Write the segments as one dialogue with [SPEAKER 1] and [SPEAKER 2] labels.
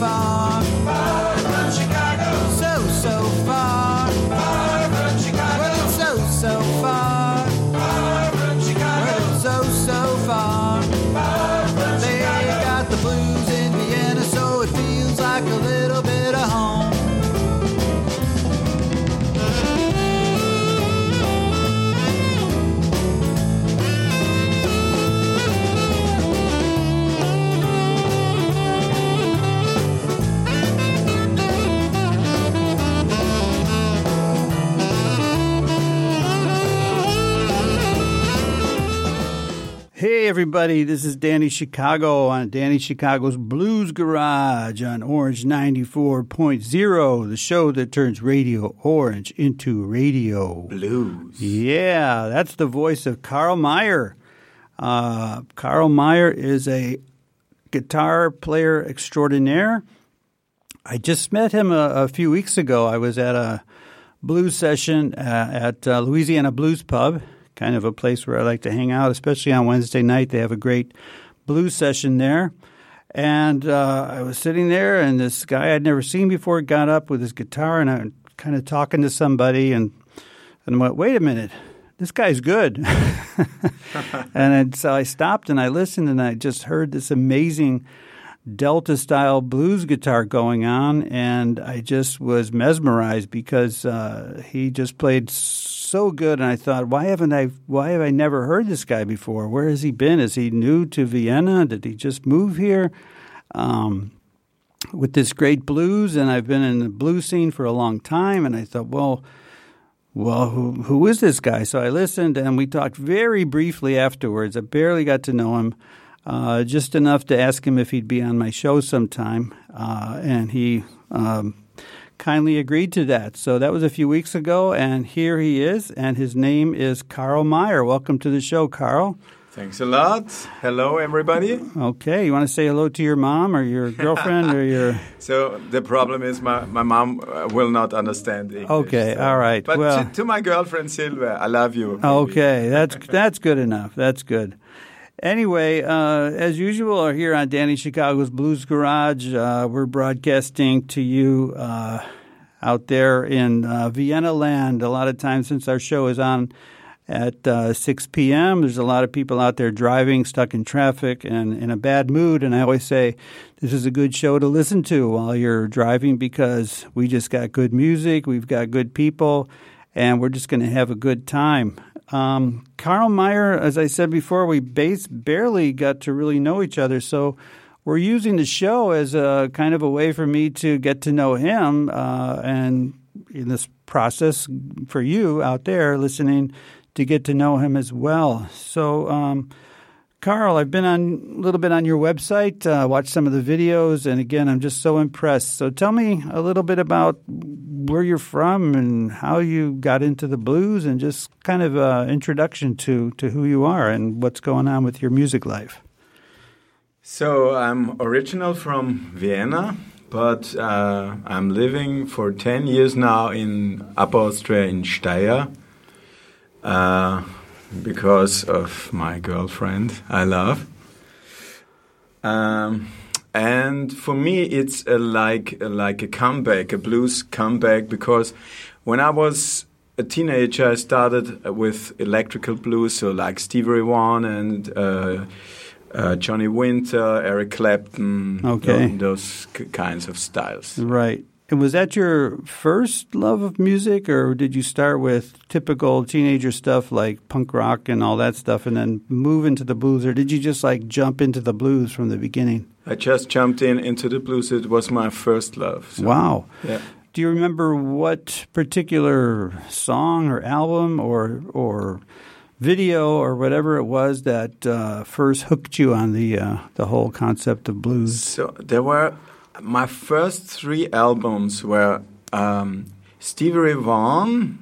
[SPEAKER 1] far. Everybody, this is Danny Chicago on Danny Chicago's Blues Garage on Orange 94.0, the show that turns Radio Orange into radio
[SPEAKER 2] blues.
[SPEAKER 1] Yeah, that's the voice of Karl Mayr. Uh, Karl Mayr is a guitar player extraordinaire. I just met him a, a few weeks ago. I was at a blues session uh, at uh, Louisiana Blues Pub kind of a place where I like to hang out, especially on Wednesday night. They have a great blues session there. And uh, I was sitting there, and this guy I'd never seen before got up with his guitar, and I'm kind of talking to somebody, and, and went, wait a minute, this guy's good. and so I stopped and I listened, and I just heard this amazing Delta style blues guitar going on, and I just was mesmerized because uh, he just played good. And I thought, why haven't I? Why have I never heard this guy before? Where has he been? Is he new to Vienna? Did he just move here? Um, with this great blues, and I've been in the blues scene for a long time, and I thought, well, well, who who is this guy? So I listened, and we talked very briefly afterwards. I barely got to know him uh, just enough to ask him if he'd be on my show sometime, uh, and he um, kindly agreed to that. So that was a few weeks ago, and here he is, and his name is Karl Mayr. Welcome to the show, Karl.
[SPEAKER 2] Thanks a lot. Hello, everybody.
[SPEAKER 1] Okay, you want to say hello to your mom or your girlfriend or your?
[SPEAKER 2] So the problem is my, my mom uh, will not understand English.
[SPEAKER 1] Okay,
[SPEAKER 2] so.
[SPEAKER 1] all right.
[SPEAKER 2] But
[SPEAKER 1] well,
[SPEAKER 2] to, to, my girlfriend Silvia, I love you.
[SPEAKER 1] Baby. Okay, that's that's good enough. That's good. Anyway, uh, as usual, are here on Danny Chicago's Blues Garage, uh, we're broadcasting to you uh, out there in uh, Vienna land. A lot of times, since our show is on at uh, 6 p.m., there's a lot of people out there driving, stuck in traffic, and in a bad mood. And I always say, this is a good show to listen to while you're driving because we just got good music, we've got good people, and we're just going to have a good time. Um, Karl Mayr, as I said before, we base, barely got to really know each other. So we're using the show as a kind of a way for me to get to know him. Uh, and in this process, for you out there listening, to get to know him as well. So, um, Karl, I've been on a little bit on your website, uh, watched some of the videos, and again, I'm just so impressed. So tell me a little bit about where you're from and how you got into the blues, and just kind of an introduction to, to who you are and what's going on with your music life.
[SPEAKER 2] So I'm original from Vienna, but uh, I'm living for 10 years now in Upper Austria in Steyr. Uh, because of my girlfriend I love. Um, and for me, it's a, like a, like a comeback, a blues comeback, because when I was a teenager, I started with electrical blues, so like Stevie Ray Vaughan and uh, uh, Johnny Winter, Eric Clapton,
[SPEAKER 1] okay.
[SPEAKER 2] those kinds of styles.
[SPEAKER 1] Right. And was that your first love of music, or did you start with typical teenager stuff like punk rock and all that stuff, and then move into the blues, or did you just like jump into the blues from the beginning?
[SPEAKER 2] I just jumped in into the blues. It was my first love. So.
[SPEAKER 1] Wow.
[SPEAKER 2] Yeah.
[SPEAKER 1] Do you remember what particular song or album or or video or whatever it was that uh, first hooked you on the uh, the whole concept of blues?
[SPEAKER 2] So there were my first three albums were um, Stevie Ray Vaughan.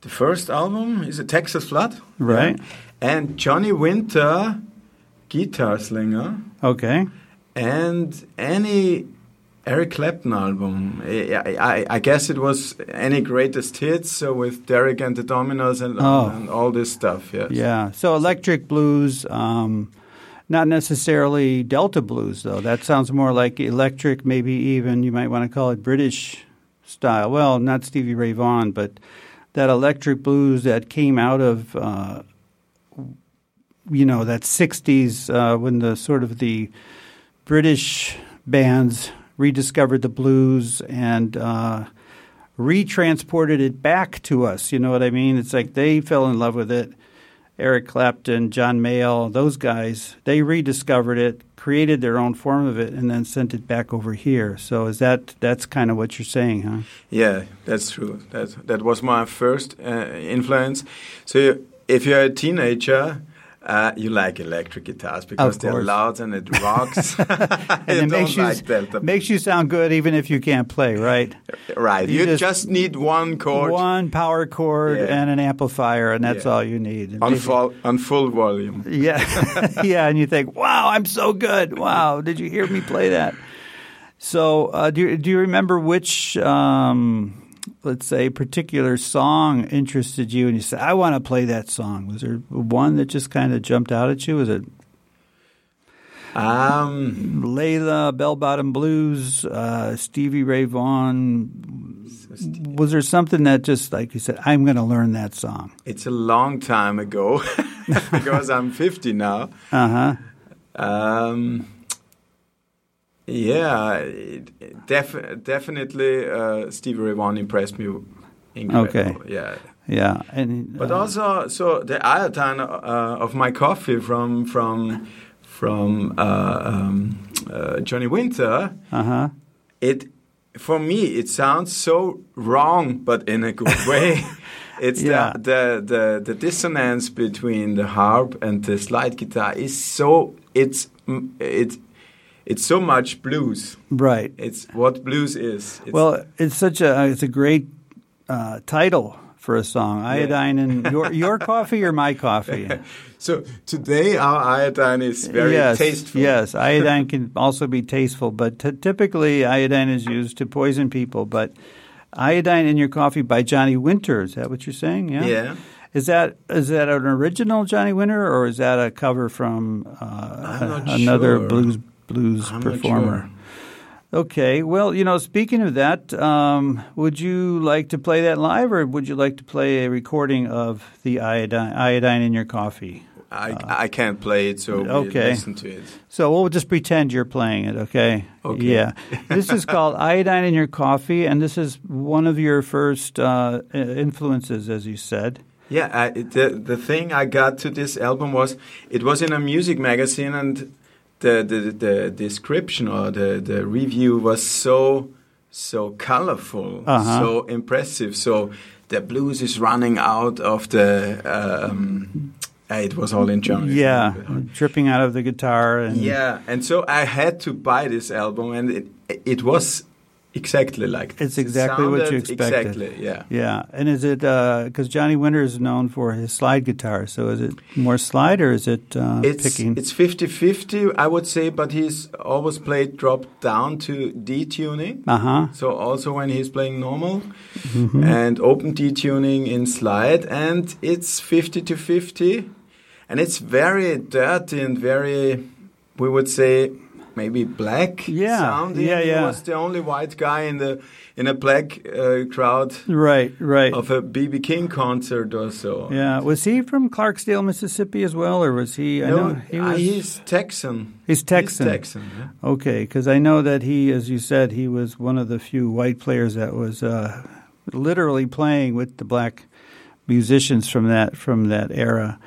[SPEAKER 2] The first album is a Texas Flood,
[SPEAKER 1] right?
[SPEAKER 2] Yeah. And Johnny Winter, Guitar Slinger.
[SPEAKER 1] Okay.
[SPEAKER 2] And any Eric Clapton album. I, I, I, guess it was any greatest hits so with Derek and the Dominos and,
[SPEAKER 1] oh.
[SPEAKER 2] and all this stuff. Yes.
[SPEAKER 1] Yeah. So electric blues. Um, Not necessarily Delta blues, though. That sounds more like electric, maybe even you might want to call it British style. Well, not Stevie Ray Vaughan, but that electric blues that came out of, uh, you know, that 60s uh, when the sort of the British bands rediscovered the blues and uh, retransported it back to us. You know what I mean? It's like they fell in love with it Eric Clapton, John Mayall, those guys, they rediscovered it, created their own form of it, and then sent it back over here. So is that that's kind of what you're saying, huh?
[SPEAKER 2] Yeah, that's true. That that was my first uh, influence. So if you're a teenager uh, you like electric guitars because they're loud and it rocks. and
[SPEAKER 1] it makes you, like makes you sound good even if you can't play, right?
[SPEAKER 2] Right. You, you just, just, need one chord.
[SPEAKER 1] One power chord yeah. and an amplifier, and that's yeah. all you need.
[SPEAKER 2] On full, on full volume.
[SPEAKER 1] Yeah. yeah, and you think, wow, I'm so good. Wow, did you hear me play that? So, uh, do, you, do you remember which um, let's say, particular song interested you and you said, I want to play that song? Was there one that just kind of jumped out at you? Was it
[SPEAKER 2] um,
[SPEAKER 1] Layla, Bell Bottom Blues, uh, Stevie Ray Vaughan? Was there something that just, like you said, I'm going to learn that song?
[SPEAKER 2] It's a long time ago because I'm 50 now.
[SPEAKER 1] Uh huh.
[SPEAKER 2] Um, yeah, def- definitely uh, Stevie Ray Vaughan impressed me. Incredible.
[SPEAKER 1] Okay.
[SPEAKER 2] Yeah.
[SPEAKER 1] Yeah, and
[SPEAKER 2] uh, but also so the iodine uh, of my coffee from from from uh, um, uh, Johnny Winter.
[SPEAKER 1] Uh-huh.
[SPEAKER 2] It for me it sounds so wrong, but in a good way. it's yeah. the, the the the dissonance between the harp and the slide guitar is so it's it's it's so much blues.
[SPEAKER 1] Right.
[SPEAKER 2] It's what blues is.
[SPEAKER 1] It's well, it's such a it's a great uh, title for a song. Iodine yeah. and your your coffee or my coffee.
[SPEAKER 2] so today our iodine is very
[SPEAKER 1] yes,
[SPEAKER 2] tasteful.
[SPEAKER 1] Yes, iodine can also be tasteful, but t- typically iodine is used to poison people. But iodine in your coffee by Johnny Winter. Is that what you're saying? Yeah.
[SPEAKER 2] Yeah.
[SPEAKER 1] Is that is that an original Johnny Winter or is that a cover from uh, another
[SPEAKER 2] sure.
[SPEAKER 1] blues blues
[SPEAKER 2] I'm
[SPEAKER 1] performer.
[SPEAKER 2] Sure.
[SPEAKER 1] Okay. Well, you know, speaking of that, um, would you like to play that live, or would you like to play a recording of the iodine, iodine in your coffee?
[SPEAKER 2] I, uh, I can't play it, so
[SPEAKER 1] okay.
[SPEAKER 2] listen to it.
[SPEAKER 1] So we'll just pretend you're playing it, okay?
[SPEAKER 2] Okay.
[SPEAKER 1] Yeah. this is called Iodine in Your Coffee, and this is one of your first uh, influences, as you said.
[SPEAKER 2] Yeah, I, the the thing I got to this album was it was in a music magazine, and the, the, the description or the, the review was so so colorful,
[SPEAKER 1] uh-huh.
[SPEAKER 2] so impressive. So the blues is running out of the. Um, it was all in German.
[SPEAKER 1] Yeah, dripping out of the guitar. And
[SPEAKER 2] yeah, and so I had to buy this album, and it it was Exactly like
[SPEAKER 1] it's exactly
[SPEAKER 2] it
[SPEAKER 1] what you expected.
[SPEAKER 2] Exactly, yeah,
[SPEAKER 1] yeah. And is it because uh, Johnny Winter is known for his slide guitar? So is it more slide or is it uh,
[SPEAKER 2] it's,
[SPEAKER 1] picking?
[SPEAKER 2] It's 50-50, I would say, but he's always played dropped down to D tuning.
[SPEAKER 1] Uh huh.
[SPEAKER 2] So also when he's playing normal
[SPEAKER 1] mm-hmm.
[SPEAKER 2] and open D tuning in slide, and it's fifty to fifty, and it's very dirty and very, we would say maybe black
[SPEAKER 1] yeah,
[SPEAKER 2] sounding.
[SPEAKER 1] Yeah, yeah.
[SPEAKER 2] He was the only white guy in the in a black uh, crowd.
[SPEAKER 1] Right, right.
[SPEAKER 2] Of a BB King concert or so.
[SPEAKER 1] Yeah, was he from Clarksdale, Mississippi as well, or was he? I
[SPEAKER 2] no,
[SPEAKER 1] know he
[SPEAKER 2] uh, he's Texan.
[SPEAKER 1] He's Texan.
[SPEAKER 2] He's Texan. Yeah.
[SPEAKER 1] Okay, because I know that he, as you said, he was one of the few white players that was uh, literally playing with the black musicians from that from that era.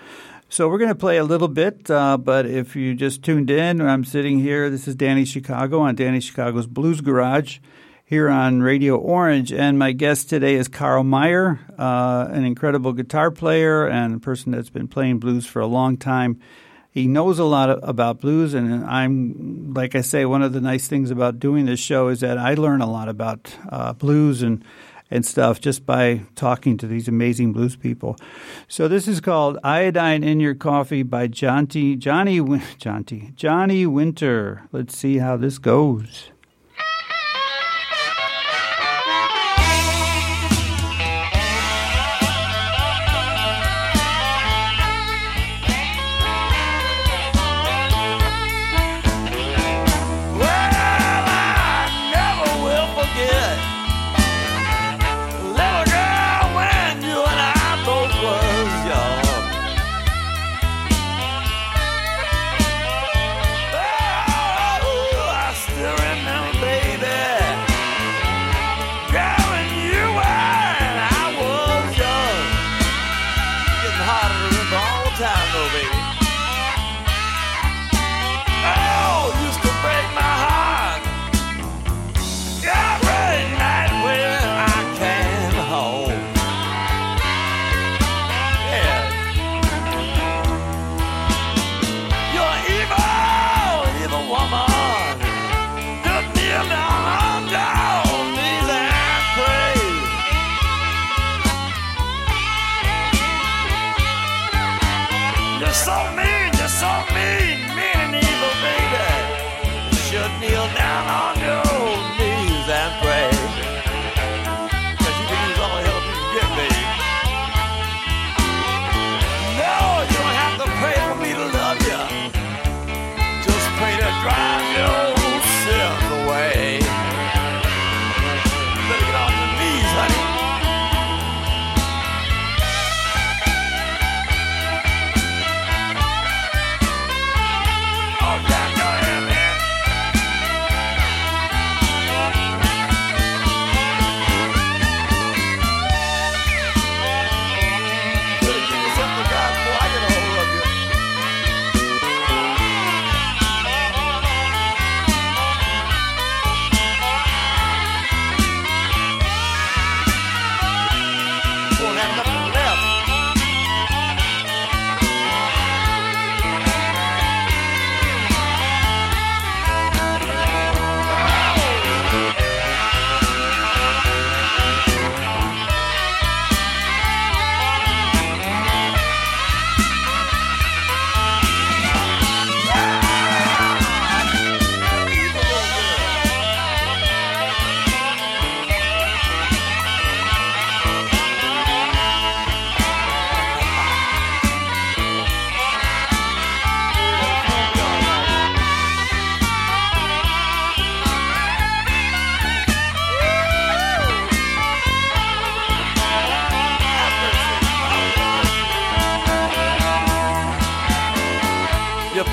[SPEAKER 1] So we're going to play a little bit, uh, but if you just tuned in, I'm sitting here. This is Danny Chicago on Danny Chicago's Blues Garage here on Radio Orange, and my guest today is Karl Mayr, uh, an incredible guitar player and a person that's been playing blues for a long time. He knows a lot about blues, and I'm, like I say, one of the nice things about doing this show is that I learn a lot about uh, blues and and stuff just by talking to these amazing blues people. So this is called Iodine in Your Coffee by Johnny Johnny Johnny Johnny Winter. Let's see how this goes.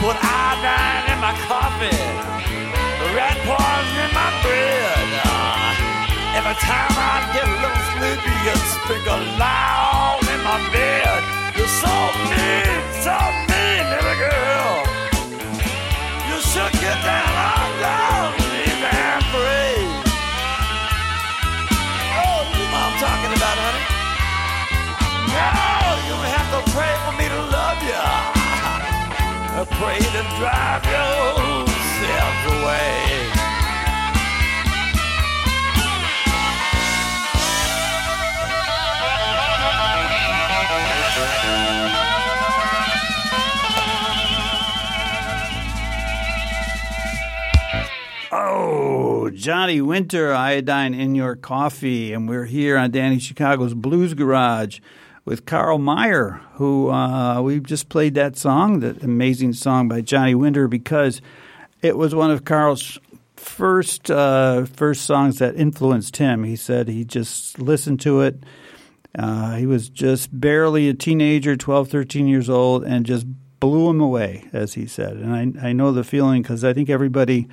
[SPEAKER 3] Put iodine in my coffee, rat poison in my bread. Every time I get a little sleepy, you sprinkle loud in my bed. You're so mean, so mean, little girl. You should get down on Pray to drive away.
[SPEAKER 1] Oh, Johnny Winter, iodine in your coffee, and we're here on Danny Chicago's Blues Garage with Karl Mayr, who uh, we just played that song, that amazing song by Johnny Winter, because it was one of Karl's first uh, first songs that influenced him. He said he just listened to it. Uh, he was just barely a teenager, 12, 13 years old, and just blew him away, as he said. And I, I know the feeling because I think everybody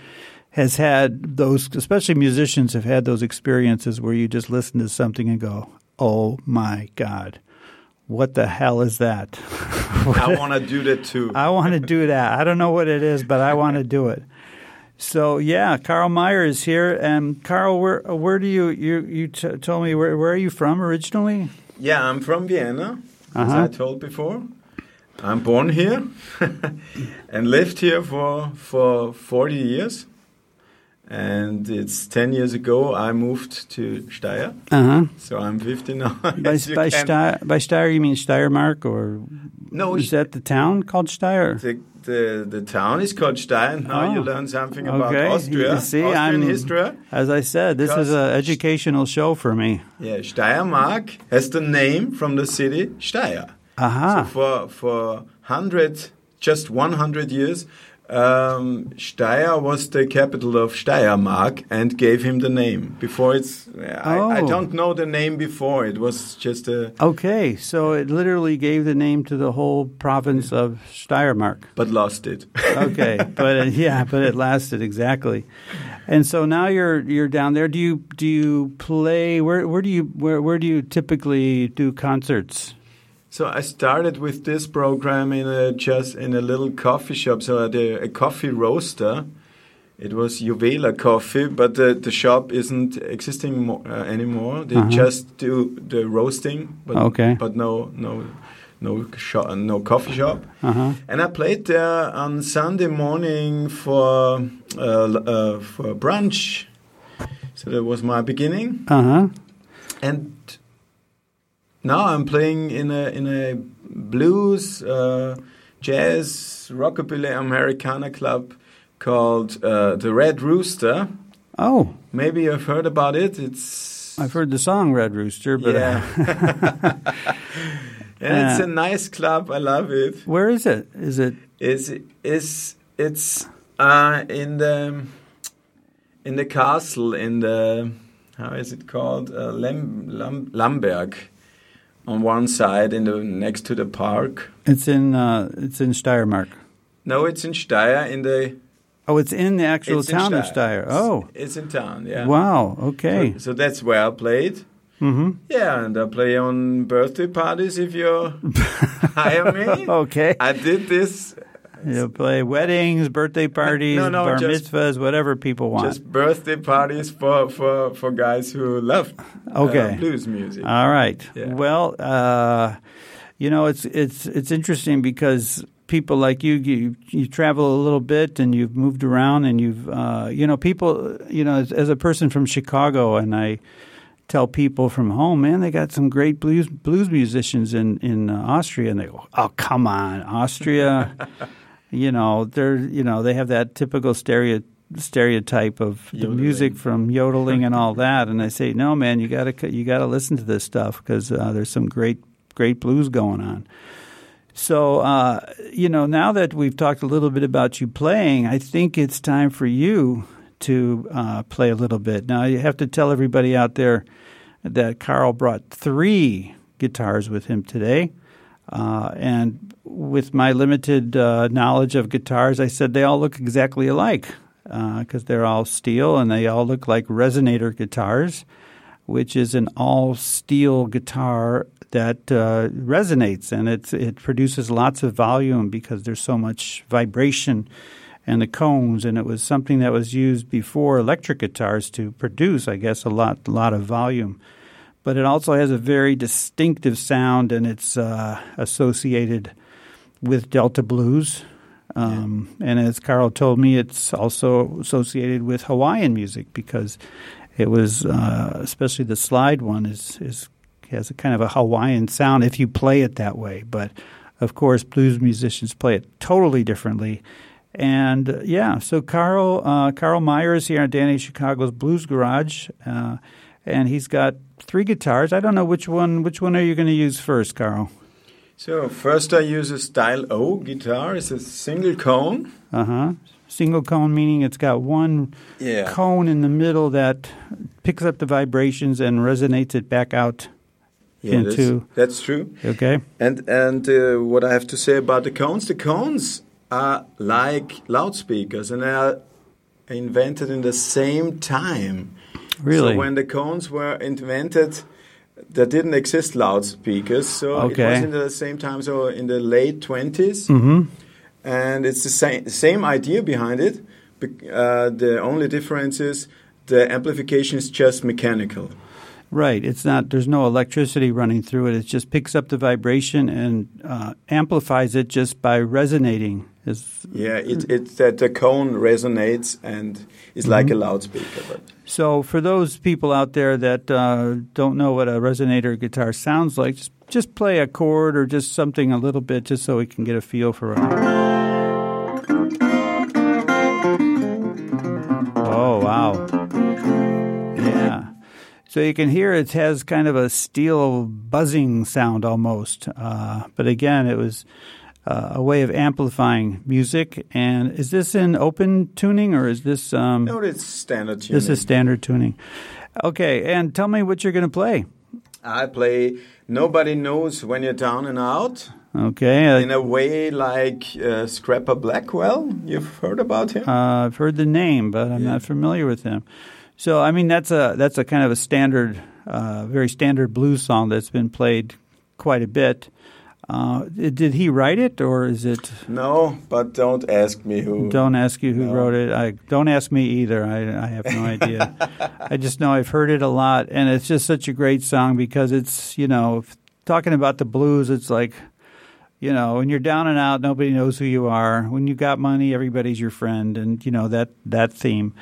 [SPEAKER 1] has had those, especially musicians have had those experiences where you just listen to something and go, oh my God, what the hell is that?
[SPEAKER 2] I want to do that too.
[SPEAKER 1] I want to do that. I don't know what it is, but I want to do it. So yeah, Karl Mayr is here, and Karl, where where do you you you t- told me where where are you from originally?
[SPEAKER 2] Yeah, I'm from Vienna, as
[SPEAKER 1] Uh-huh.
[SPEAKER 2] I told before. I'm born here and lived here for for 40 years. And it's 10 years ago I moved to Steyr.
[SPEAKER 1] Uh huh.
[SPEAKER 2] So I'm 50 now.
[SPEAKER 1] By
[SPEAKER 2] you
[SPEAKER 1] by, Steyr, by Steyr, you mean Steiermark, or
[SPEAKER 2] No,
[SPEAKER 1] is that the town called Steyr?
[SPEAKER 2] the, the, the town is called Steyr. Now you
[SPEAKER 1] Oh.
[SPEAKER 2] learn something about
[SPEAKER 1] Okay.
[SPEAKER 2] Austria.
[SPEAKER 1] You see,
[SPEAKER 2] Austrian
[SPEAKER 1] I'm-
[SPEAKER 2] history.
[SPEAKER 1] As I said, this is an educational show for me.
[SPEAKER 2] Yeah, Steiermark has the name from the city Steyr.
[SPEAKER 1] Aha.
[SPEAKER 2] So for for hundred, just one hundred years, um, Steyr was the capital of Steiermark and gave him the name. Before it's, I, I
[SPEAKER 1] Oh.
[SPEAKER 2] don't know the name before. It was just a,
[SPEAKER 1] Okay, so it literally gave the name to the whole province of Steiermark.
[SPEAKER 2] but lost it.
[SPEAKER 1] Okay, but uh, yeah, but it lasted exactly. And so now you're you're down there. Do you do you play? Where where do you where where do you typically do concerts?
[SPEAKER 2] So I started with this program in a just in a little coffee shop. So at a, a coffee roaster. It was Juvela Coffee, but the, the shop isn't existing uh, anymore. They
[SPEAKER 1] Uh-huh.
[SPEAKER 2] just do the roasting, but
[SPEAKER 1] Okay.
[SPEAKER 2] but no no no shop, no coffee shop.
[SPEAKER 1] Uh huh.
[SPEAKER 2] And I played there on Sunday morning for uh, uh, for brunch. So that was my beginning.
[SPEAKER 1] Uh huh.
[SPEAKER 2] And now I'm playing in a in a blues, uh, jazz, rockabilly, Americana club called uh, the Red Rooster.
[SPEAKER 1] Oh,
[SPEAKER 2] Maybe you've heard about it. It's
[SPEAKER 1] I've heard the song Red Rooster, but
[SPEAKER 2] yeah, and it's a nice club. I love it.
[SPEAKER 1] where is it? Is it
[SPEAKER 2] Is is it's uh, in the in the castle in the how is it called uh, Lem, Lam, Lamberg on one side in the next to the park.
[SPEAKER 1] It's in uh, it's in Steiermark.
[SPEAKER 2] No, it's in Steyr in the
[SPEAKER 1] Oh, it's in the actual
[SPEAKER 2] it's
[SPEAKER 1] town of Steyr. Oh,
[SPEAKER 2] it's in town. Yeah.
[SPEAKER 1] wow. Okay.
[SPEAKER 2] So, so that's where I played.
[SPEAKER 1] hmm
[SPEAKER 2] Yeah, and I play on birthday parties if you hire me.
[SPEAKER 1] Okay.
[SPEAKER 2] I did this
[SPEAKER 1] You play weddings, birthday parties,
[SPEAKER 2] No, no,
[SPEAKER 1] bar
[SPEAKER 2] just-
[SPEAKER 1] mitzvahs, whatever people want.
[SPEAKER 2] just birthday parties for, for, for guys who love uh,
[SPEAKER 1] Okay.
[SPEAKER 2] blues music.
[SPEAKER 1] All right.
[SPEAKER 2] Yeah.
[SPEAKER 1] Well, uh, you know, it's it's it's interesting because people like you, you you travel a little bit and you've moved around and you've uh, you know people you know as, as a person from Chicago and I tell people from home, man, they got some great blues blues musicians in in uh, Austria, and they go, oh come on, Austria. you know, they're you know they have that typical stereo stereotype of the
[SPEAKER 2] Yodeling.
[SPEAKER 1] music from yodeling and all that, and I say, no, man, you got to you got to listen to this stuff because uh, there's some great great blues going on. So, uh, you know, now that we've talked a little bit about you playing, I think it's time for you to uh, play a little bit. Now, you have to tell everybody out there that Karl brought three guitars with him today. Uh, and with my limited uh, knowledge of guitars, I said they all look exactly alike because they're all steel and they all look like resonator guitars, which is an all steel guitar that uh, resonates and it it produces lots of volume because there's so much vibration and the cones. And it was something that was used before electric guitars to produce I guess a lot lot of volume but it also has a very distinctive sound and it's uh, associated with Delta blues um, and as Karl told me it's also associated with Hawaiian music because it was uh, especially the slide one is is has a kind of a Hawaiian sound if you play it that way. But of course, blues musicians play it totally differently. And uh, yeah, so Karl uh, Karl Mayr is here on Danny Chicago's Blues Garage, uh, and he's got three guitars. I don't know which one. Which one are you going to use first, Karl?
[SPEAKER 2] So first I use a Style O guitar. It's a single cone.
[SPEAKER 1] Uh huh. Single cone meaning it's got one
[SPEAKER 2] Yeah.
[SPEAKER 1] cone in the middle that picks up the vibrations and resonates it back out.
[SPEAKER 2] Yeah, that's,
[SPEAKER 1] into-
[SPEAKER 2] that's true.
[SPEAKER 1] Okay.
[SPEAKER 2] And and uh, what I have to say about the cones, the cones are like loudspeakers, and they are invented in the same time.
[SPEAKER 1] Really?
[SPEAKER 2] So when the cones were invented, there didn't exist loudspeakers. So it was in the same time. So in the late 20s,
[SPEAKER 1] Mm-hmm.
[SPEAKER 2] and it's the same same idea behind it. Uh, the only difference is the amplification is just mechanical.
[SPEAKER 1] Right. It's not. There's no electricity running through it. It just picks up the vibration and uh, amplifies it just by resonating. Is
[SPEAKER 2] Yeah, it, it that the cone resonates and is like a loudspeaker. But
[SPEAKER 1] so for those people out there that uh, don't know what a resonator guitar sounds like, just just play a chord or just something a little bit, just so we can get a feel for it. Oh wow! Yeah. So you can hear it has kind of a steel buzzing sound almost. Uh, but again, it was uh, a way of amplifying music. And is this in open tuning or is this um,
[SPEAKER 2] no, it's standard tuning.
[SPEAKER 1] this is standard tuning? Okay, and tell me what you're going to play.
[SPEAKER 2] I play. Nobody knows when you're down and out.
[SPEAKER 1] Okay, uh,
[SPEAKER 2] In a way, like uh, Scrapper Blackwell. You've heard about him?
[SPEAKER 1] Uh, I've heard the name, but I'm not familiar with him. So, I mean, that's a that's a kind of a standard, uh, very standard blues song that's been played quite a bit. Uh, did he write it, or is it?
[SPEAKER 2] no, but don't ask me who.
[SPEAKER 1] Don't ask you who
[SPEAKER 2] No.
[SPEAKER 1] wrote it. I don't ask me either. I, I have no idea. I just know I've heard it a lot, and it's just such a great song because it's you know talking about the blues. It's like you know when you're down and out, nobody knows who you are. When you got money, everybody's your friend, and you know that that theme.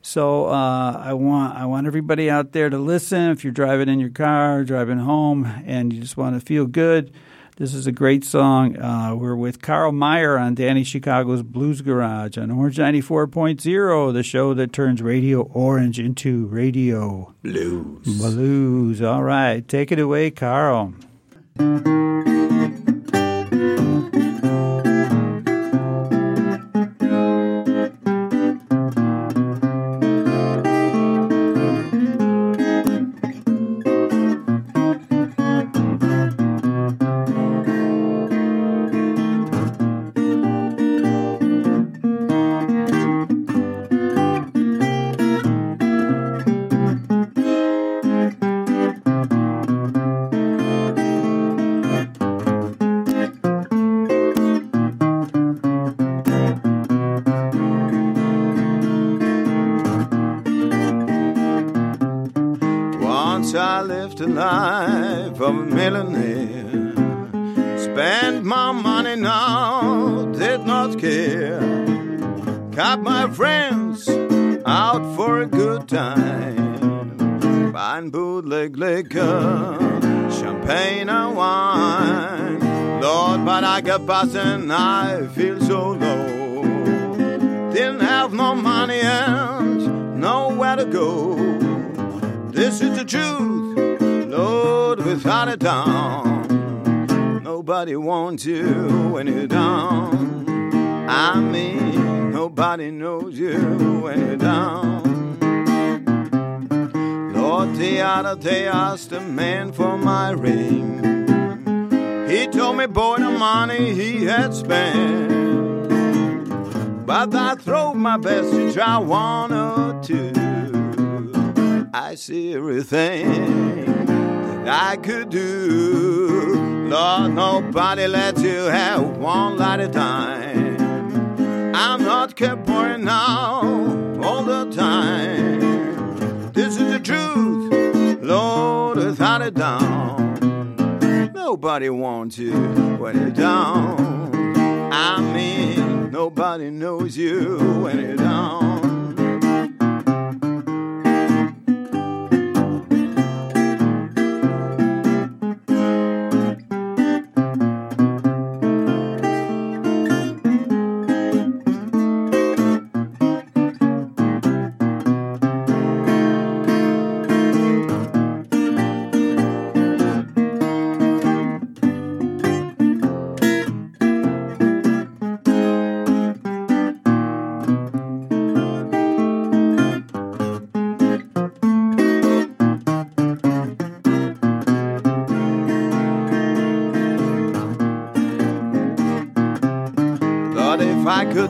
[SPEAKER 1] So uh, I want I want everybody out there to listen. If you're driving in your car, driving home, and you just want to feel good, This is a great song. Uh, we're with Karl Mayr on Danny Chicago's Blues Garage on Orange 94.0, the show that turns Radio Orange into Radio
[SPEAKER 2] Blues.
[SPEAKER 1] Blues. All right, take it away,
[SPEAKER 2] Karl. You when you're down. I mean, nobody knows you when you're down. Lord, the other day I asked a man for my ring. He told me, boy, the money he had spent. But I throw my best to try one or two. I see everything that I could do. Nobody lets you have one light at a time. I'm not kept pouring now all the time. This is the truth, Lord, without a doubt. Nobody wants you when you're down. I mean, nobody knows you when you're down.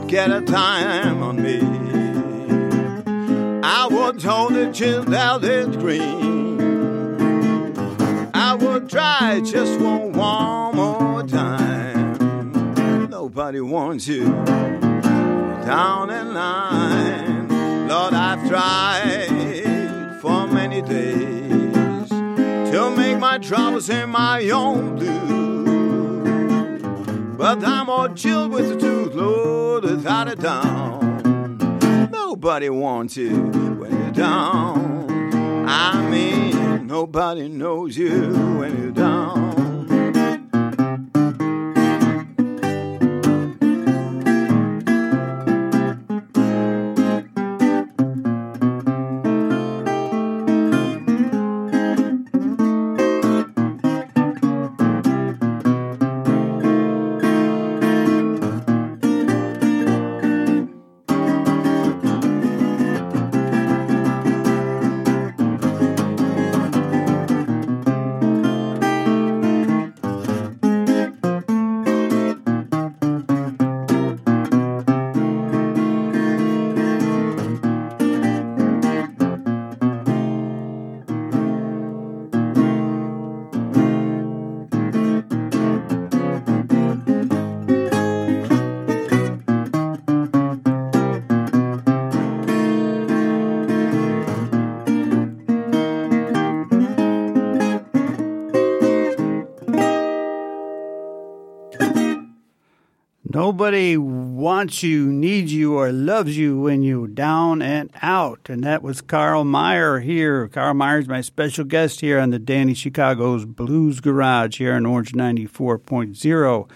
[SPEAKER 2] Get a time on me, I would hold it till it's green. I would try just one, one more time. Nobody wants you down in line. Lord, I've tried for many days to make my troubles in my own blue. But I'm all chilled with the truth, Lord, without a doubt. Nobody wants you when you're down. I mean, nobody knows you when you're down. Nobody
[SPEAKER 1] wants you, needs you, or loves you when you're down and out. And that was Karl Mayr here. Karl Mayr is my special guest here on the Danny Chicago's Blues Garage here on Orange 94.0.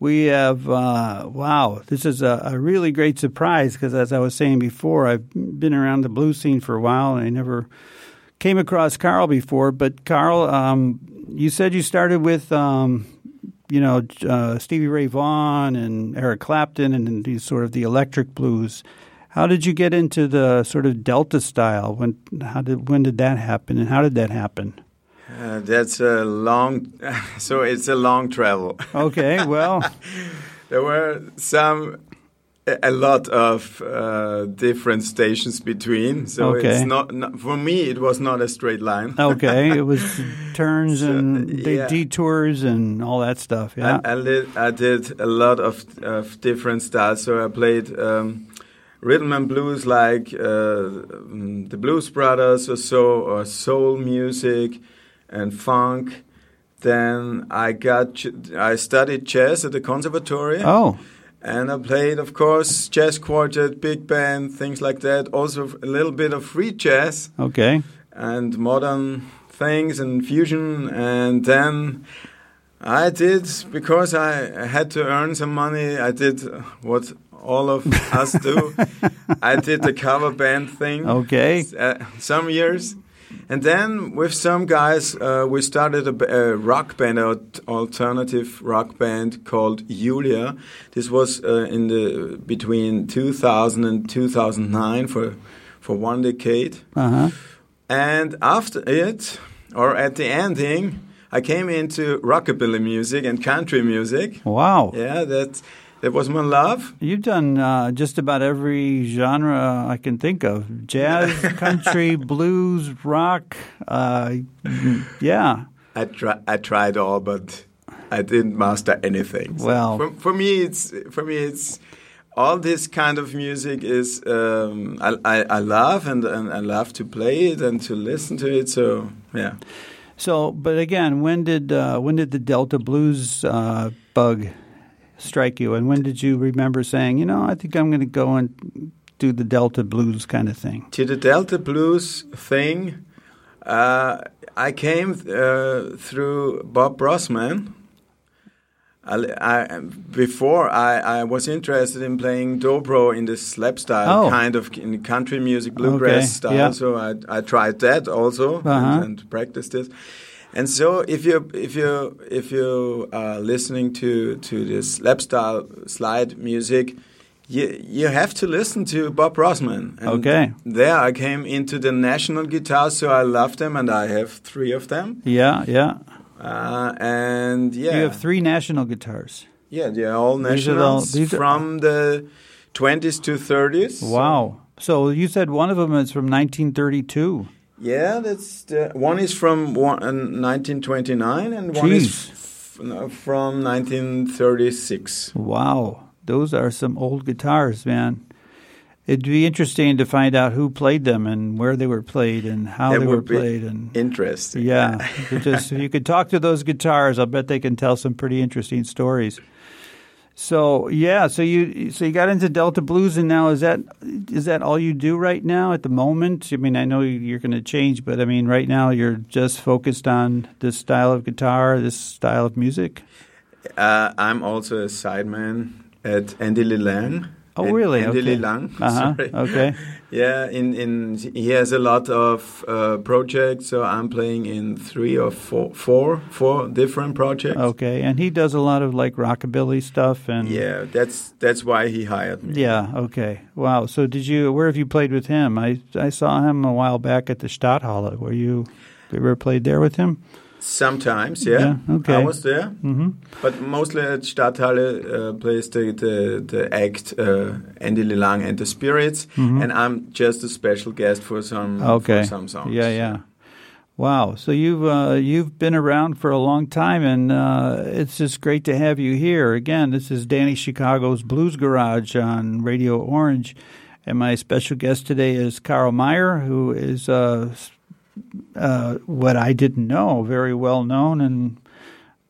[SPEAKER 1] We have, uh, wow, this is a, a really great surprise because as I was saying before, I've been around the blues scene for a while and I never came across Karl before. But Karl, um, you said you started with um, you know, uh, Stevie Ray Vaughan and Eric Clapton and these sort of the electric blues. How did you get into the sort of Delta style? When how did when did that happen, and how did that happen?
[SPEAKER 2] Uh, that's a long, so it's a long travel.
[SPEAKER 1] Okay, well,
[SPEAKER 2] there were some a lot of uh, different stations between. So
[SPEAKER 1] Okay.
[SPEAKER 2] it's not, not for me. It was not a straight line.
[SPEAKER 1] okay, it was turns
[SPEAKER 2] So,
[SPEAKER 1] and
[SPEAKER 2] yeah.
[SPEAKER 1] detours and all that stuff. Yeah.
[SPEAKER 2] I, I, did, I did a lot of, of different styles. So I played um, rhythm and blues like uh, the Blues Brothers or so, or soul music and funk. Then I got ch- I studied jazz at the conservatory.
[SPEAKER 1] oh,
[SPEAKER 2] And I played, of course, jazz quartet, big band, things like that. Also, a little bit of free jazz
[SPEAKER 1] okay.
[SPEAKER 2] and modern things and fusion. And then I did, because I had to earn some money, I did what all of us do. I did the cover band thing
[SPEAKER 1] Okay.
[SPEAKER 2] uh, some years. And then with some guys, uh, we started a rock band, an alternative rock band called Julia. This was uh, in the between 2000 and 2009 for for one decade.
[SPEAKER 1] Uh huh.
[SPEAKER 2] And after it, or at the ending, I came into rockabilly music and country music.
[SPEAKER 1] Wow.
[SPEAKER 2] Yeah, that that was my love.
[SPEAKER 1] You've done uh, just about every genre I can think of: jazz, country, blues, rock. Uh, yeah.
[SPEAKER 2] I try, I tried all, but I didn't master anything. So
[SPEAKER 1] Well-
[SPEAKER 2] for, for me, it's for me, it's all this kind of music is um, I, I, I love and, and I love to play it and to listen to it. So yeah,
[SPEAKER 1] So, but again, when did uh, when did the Delta blues uh, bug strike you, and when did you remember saying, you know, I think I'm going to go and do the Delta blues kind of thing?
[SPEAKER 2] to the Delta blues thing, uh, I came uh, through Bob Brozman. I, I, before I, I was interested in playing dobro in the slap style
[SPEAKER 1] Oh.
[SPEAKER 2] kind of in country music bluegrass
[SPEAKER 1] Okay,
[SPEAKER 2] style.
[SPEAKER 1] yeah.
[SPEAKER 2] So I, I tried that also
[SPEAKER 1] Uh-huh.
[SPEAKER 2] and, and practiced it. And so if you if you if you are listening to to this lap style slide music, you you have to listen to Bob Brozman. And
[SPEAKER 1] Okay.
[SPEAKER 2] There I came into the national guitars, so I love them, and I have three of them.
[SPEAKER 1] Yeah, yeah.
[SPEAKER 2] Uh, and yeah,
[SPEAKER 1] You have three national guitars.
[SPEAKER 2] yeah, they're all
[SPEAKER 1] These are all-
[SPEAKER 2] nationals
[SPEAKER 1] these are-
[SPEAKER 2] from the 20s to 30s.
[SPEAKER 1] Wow. So you said one of them is from 1932.
[SPEAKER 2] Yeah, that's the, one is from one, uh, 1929 and one is
[SPEAKER 1] Jeez.
[SPEAKER 2] f- no, from 1936.
[SPEAKER 1] Wow, those are some old guitars, man. It'd be interesting to find out who played them and where they were played and how
[SPEAKER 2] That
[SPEAKER 1] they were played and
[SPEAKER 2] Interesting.
[SPEAKER 1] Yeah, just if you could talk to those guitars, I'll bet they can tell some pretty interesting stories. So yeah, so you so you got into Delta blues, and now is that is that all you do right now at the moment? I mean, I know you're going to change, but I mean, right now you're just focused on this style of guitar, this style of music.
[SPEAKER 2] Uh, I'm also a sideman at Andy Lee Lang.
[SPEAKER 1] Oh,
[SPEAKER 2] An-
[SPEAKER 1] really?
[SPEAKER 2] Andy
[SPEAKER 1] Okay.
[SPEAKER 2] Lee Lang.
[SPEAKER 1] Uh-huh.
[SPEAKER 2] Sorry.
[SPEAKER 1] Okay.
[SPEAKER 2] Yeah, in, in he has a lot of uh, projects, so I'm playing in three or four, four, four different projects.
[SPEAKER 1] Okay, and he does a lot of like rockabilly stuff and
[SPEAKER 2] Yeah, that's that's why he hired me.
[SPEAKER 1] Yeah. Okay. Wow. So did you? Where have you played with him? I I saw him a while back at the Stadthalle. Were you? You ever played there with him?
[SPEAKER 2] Sometimes, yeah.
[SPEAKER 1] Yeah, okay.
[SPEAKER 2] I was there,
[SPEAKER 1] Mm-hmm.
[SPEAKER 2] but mostly at Stadthalle uh, plays the, the, the act uh, Andy Lee Lang and the Spirits, and I'm just a special guest for some.
[SPEAKER 1] Okay.
[SPEAKER 2] for some songs.
[SPEAKER 1] Yeah. Yeah. Wow. So you've uh, you've been around for a long time, and uh, it's just great to have you here again. This is Danny Chicago's Blues Garage on Radio Orange, and my special guest today is Karl Mayr, who is uh, uh, what I didn't know, very well known and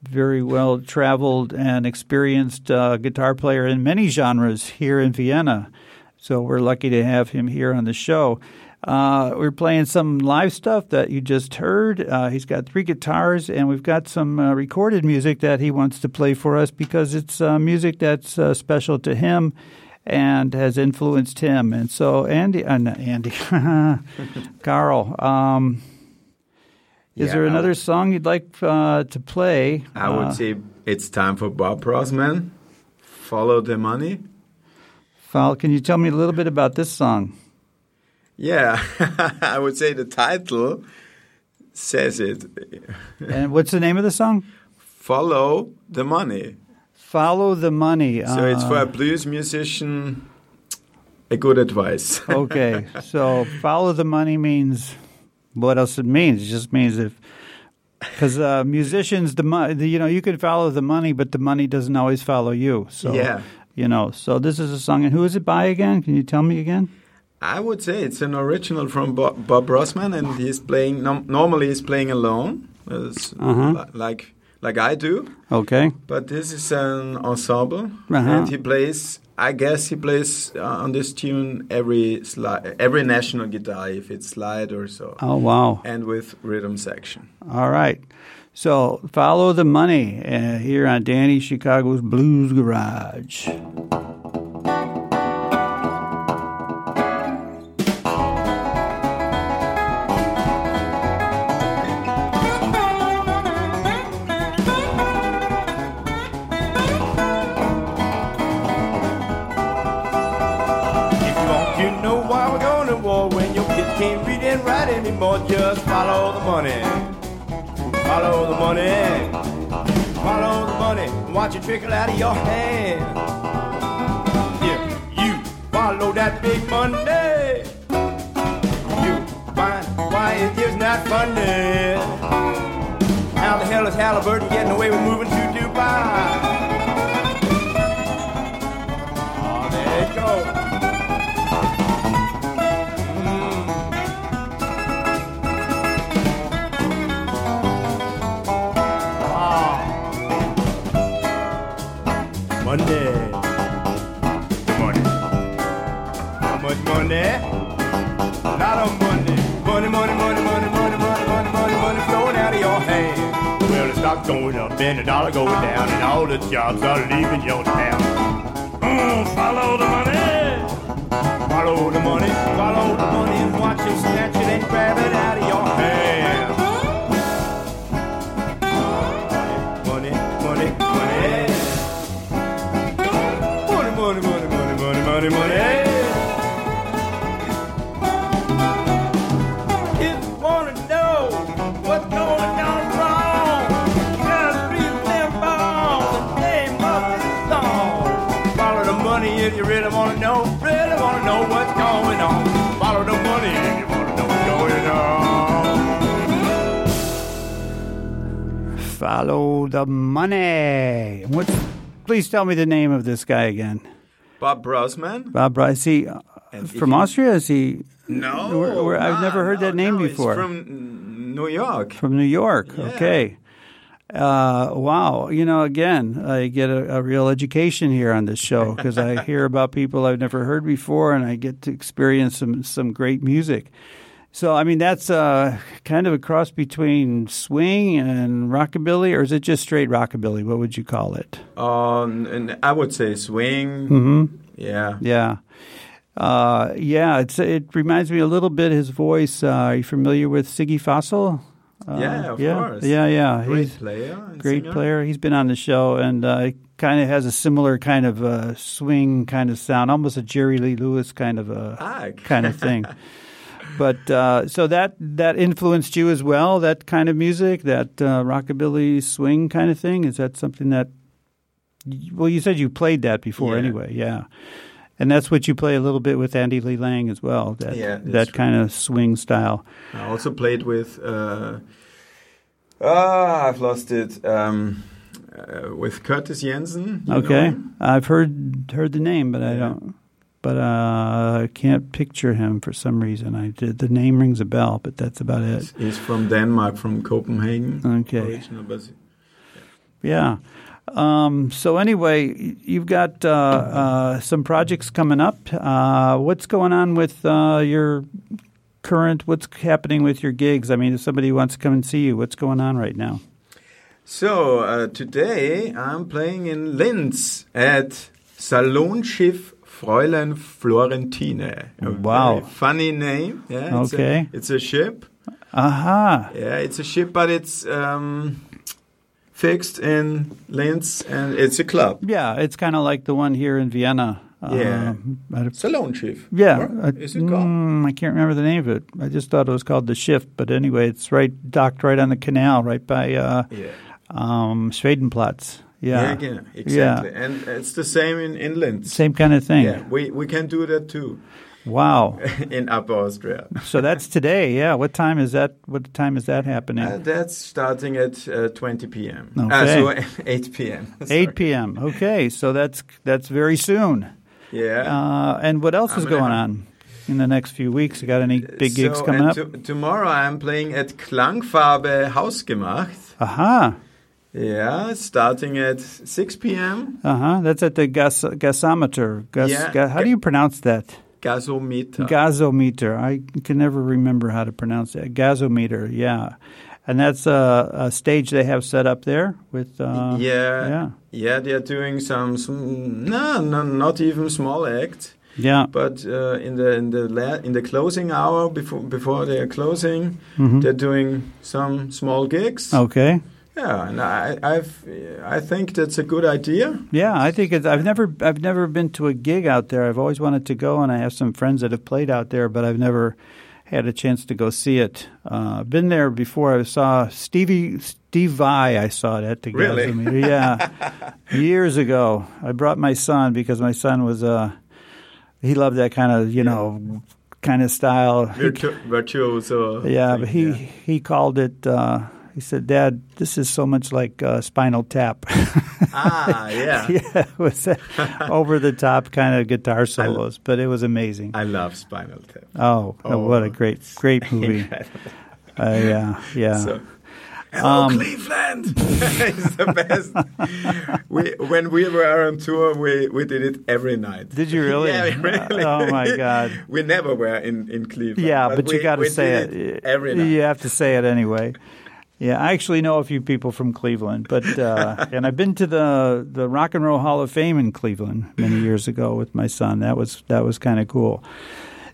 [SPEAKER 1] very well traveled and experienced uh, guitar player in many genres here in Vienna. So we're lucky to have him here on the show. Uh, we're playing some live stuff that you just heard. Uh, he's got three guitars, and we've got some uh, recorded music that he wants to play for us because it's uh, music that's uh, special to him and has influenced him. And so, Andy, uh, Andy, Karl, um, is
[SPEAKER 2] Yeah,
[SPEAKER 1] there another
[SPEAKER 2] would-
[SPEAKER 1] song you'd like uh, to play?
[SPEAKER 2] I would
[SPEAKER 1] Uh,
[SPEAKER 2] say it's time for Bob Brozman. Follow the money.
[SPEAKER 1] Fal, can you tell me a little bit about this song?
[SPEAKER 2] Yeah, I would say the title says it.
[SPEAKER 1] And what's the name of the song?
[SPEAKER 2] Follow the money.
[SPEAKER 1] Follow the money.
[SPEAKER 2] So it's for
[SPEAKER 1] Uh,
[SPEAKER 2] a blues musician. A good advice.
[SPEAKER 1] okay, so follow the money means what else it means? It just means if because uh, musicians, the money, you know, you can follow the money, but the money doesn't always follow you. So
[SPEAKER 2] Yeah.
[SPEAKER 1] you know. So this is a song, and who is it by again? Can you tell me again?
[SPEAKER 2] I would say it's an original from Bob, Bob Brozman, and he's playing. normally, he's playing alone,
[SPEAKER 1] Uh-huh.
[SPEAKER 2] like like I do.
[SPEAKER 1] Okay.
[SPEAKER 2] But this is an ensemble,
[SPEAKER 1] Uh-huh.
[SPEAKER 2] and he plays. I guess he plays uh, on this tune every every national guitar, if it's slide or so,
[SPEAKER 1] Oh wow.
[SPEAKER 2] and with rhythm section.
[SPEAKER 1] All right. So follow the money uh, here on Danny Chicago's Blues Garage.
[SPEAKER 4] Anymore, just follow the money. Follow the money. Follow the money watch it trickle out of your hand. If you follow that big money. You find why it is not funny. How the hell is Halliburton getting away with moving to Dubai? Oh, there it goes. Money? Lot of money. Money, money, money, money, money, money, money, money, money flowing out of your hand. Well, the stock going up and the dollar going down, and all the jobs are leaving your town. Mm, follow the money. Follow the money. Follow the money and watch him snatch it and grab it out of your hand. Money, money, money, money Money, money, money, money, money, money, money, Follow the money. What's?
[SPEAKER 1] Please tell me the name of this guy again.
[SPEAKER 2] Bob Brozman?
[SPEAKER 1] Bob Bryce. Is he uh, from Austria? Is he
[SPEAKER 2] No,
[SPEAKER 1] Where- where- I've never heard
[SPEAKER 2] no,
[SPEAKER 1] that name
[SPEAKER 2] no, he's
[SPEAKER 1] before.
[SPEAKER 2] from New York.
[SPEAKER 1] from New York?
[SPEAKER 2] Yeah.
[SPEAKER 1] Okay. Uh, wow. You know, again, I get a, a real education here on this show because I hear about people I've never heard before, and I get to experience some some great music. So, I mean, that's uh, kind of a cross between swing and rockabilly, or is it just straight rockabilly? What would you call it?
[SPEAKER 2] Um, and I would say swing.
[SPEAKER 1] Mm-hmm.
[SPEAKER 2] Yeah.
[SPEAKER 1] Yeah. Uh, yeah, it's it reminds me a little bit his voice. Uh, are you familiar with Siggy Fossil? Uh,
[SPEAKER 2] Yeah, of
[SPEAKER 1] yeah,
[SPEAKER 2] course.
[SPEAKER 1] Yeah, yeah.
[SPEAKER 2] Great
[SPEAKER 1] He's
[SPEAKER 2] player.
[SPEAKER 1] great
[SPEAKER 2] singer.
[SPEAKER 1] player. He's been on the show and uh, kind of has a similar kind of uh, swing kind of sound, almost a Jerry Lee Lewis kind of a
[SPEAKER 2] Ah,
[SPEAKER 1] kind of thing. But uh, so that that influenced you as well. That kind of music, that uh, rockabilly swing kind of thing. Is that something that? Well, you said you played that before
[SPEAKER 2] Yeah.
[SPEAKER 1] anyway. Yeah, and that's what you play a little bit with Andy Lee Lang as well. That
[SPEAKER 2] Yeah,
[SPEAKER 1] that
[SPEAKER 2] true.
[SPEAKER 1] kind of swing style.
[SPEAKER 2] I also played with. Uh, ah, I've lost it. Um, uh, with Curtis Jensen. you know
[SPEAKER 1] Okay. I've heard heard the name, but I don't. But uh, I can't picture him for some reason. I did. The name rings a bell, but that's about it.
[SPEAKER 2] He's, from Denmark, from Copenhagen.
[SPEAKER 1] Okay. Yeah. Um, so anyway, you've got uh, uh, some projects coming up. Uh, what's going on with uh, your current? What's happening with your gigs? I mean, if somebody wants to come and see you, what's going on right now?
[SPEAKER 2] So uh, today I'm playing in Linz at Salonschiff Fräulein Florentine.
[SPEAKER 1] Wow.
[SPEAKER 2] funny name. Yeah, it's
[SPEAKER 1] Okay.
[SPEAKER 2] A, it's a ship.
[SPEAKER 1] Aha.
[SPEAKER 2] Yeah, it's a ship, but it's um, fixed in Linz, and it's a club.
[SPEAKER 1] Yeah, it's kind of like the one here in Vienna.
[SPEAKER 2] Yeah.
[SPEAKER 1] Um, I don't-
[SPEAKER 2] Salonschiff.
[SPEAKER 1] yeah.
[SPEAKER 2] Or
[SPEAKER 1] uh,
[SPEAKER 2] is it called?
[SPEAKER 1] mm, I can't remember the name of it. I just thought it was called the Shift, but anyway, it's right docked right on the canal, right by uh,
[SPEAKER 2] Yeah.
[SPEAKER 1] um, Schwedenplatz. Yeah.
[SPEAKER 2] yeah, exactly. And it's the same in, in Linz.
[SPEAKER 1] Same kind of thing.
[SPEAKER 2] Yeah, we, we can do that too
[SPEAKER 1] Wow.
[SPEAKER 2] in Upper Austria.
[SPEAKER 1] So that's today. Yeah. What time is that? What time is that happening?
[SPEAKER 2] Uh, that's starting at uh, 20 p.m. Uh,
[SPEAKER 1] Okay.
[SPEAKER 2] so 8 p.m.
[SPEAKER 1] 8 p.m. Okay, so that's that's very soon.
[SPEAKER 2] Yeah.
[SPEAKER 1] Uh, and what else is going on in the next few weeks? You got any big gigs
[SPEAKER 2] so,
[SPEAKER 1] coming up?
[SPEAKER 2] tomorrow I'm playing at Klangfarbe Hausgemacht.
[SPEAKER 1] Aha.
[SPEAKER 2] Yeah, starting at 6 p.m.
[SPEAKER 1] Uh huh. That's at the gas gasometer. Gas,
[SPEAKER 2] Yeah.
[SPEAKER 1] ga- how do you pronounce that?
[SPEAKER 2] Gasometer.
[SPEAKER 1] Gasometer. I can never remember how to pronounce that. Gasometer. Yeah. And that's a, a stage they have set up there with. Uh,
[SPEAKER 2] yeah,
[SPEAKER 1] Yeah.
[SPEAKER 2] yeah, they're doing some, some no, no, not even small acts.
[SPEAKER 1] Yeah.
[SPEAKER 2] But uh, in the in the la- in the closing hour before before they are closing,
[SPEAKER 1] Mhm.
[SPEAKER 2] they're doing some small gigs.
[SPEAKER 1] Okay.
[SPEAKER 2] Yeah, and I I've I think that's a good idea.
[SPEAKER 1] Yeah, I think it's. I've never, I've never been to a gig out there. I've always wanted to go, and I have some friends that have played out there, but I've never had a chance to go see it. Uh, been there before. I saw Stevie Steve Vai. I saw it at the
[SPEAKER 2] Really?
[SPEAKER 1] Yeah, years ago. I brought my son because my son was uh, he loved that kind of you know kind of style.
[SPEAKER 2] Virtu- virtuoso.
[SPEAKER 1] yeah,
[SPEAKER 2] thing,
[SPEAKER 1] but he
[SPEAKER 2] yeah.
[SPEAKER 1] he called it. Uh, he said, "Dad, this is so much like uh, Spinal Tap."
[SPEAKER 2] ah yeah.
[SPEAKER 1] yeah, it was over the top kind of guitar solos, but it was amazing.
[SPEAKER 2] I love Spinal Tap.
[SPEAKER 1] oh,
[SPEAKER 2] Oh,
[SPEAKER 1] what a great, great movie. Uh, yeah, yeah.
[SPEAKER 2] So, hello
[SPEAKER 1] Um,
[SPEAKER 2] Cleveland. it's the best. we when we were on tour, we, we did it every night.
[SPEAKER 1] Did you really?
[SPEAKER 2] yeah, really.
[SPEAKER 1] Oh my God.
[SPEAKER 2] we never were in in Cleveland.
[SPEAKER 1] Yeah, but, you
[SPEAKER 2] we-
[SPEAKER 1] got to say
[SPEAKER 2] did
[SPEAKER 1] it.
[SPEAKER 2] every night.
[SPEAKER 1] You have to say it anyway. Yeah, I actually know a few people from Cleveland, but uh, and I've been to the the Rock and Roll Hall of Fame in Cleveland many years ago with my son. That was that was kind of cool.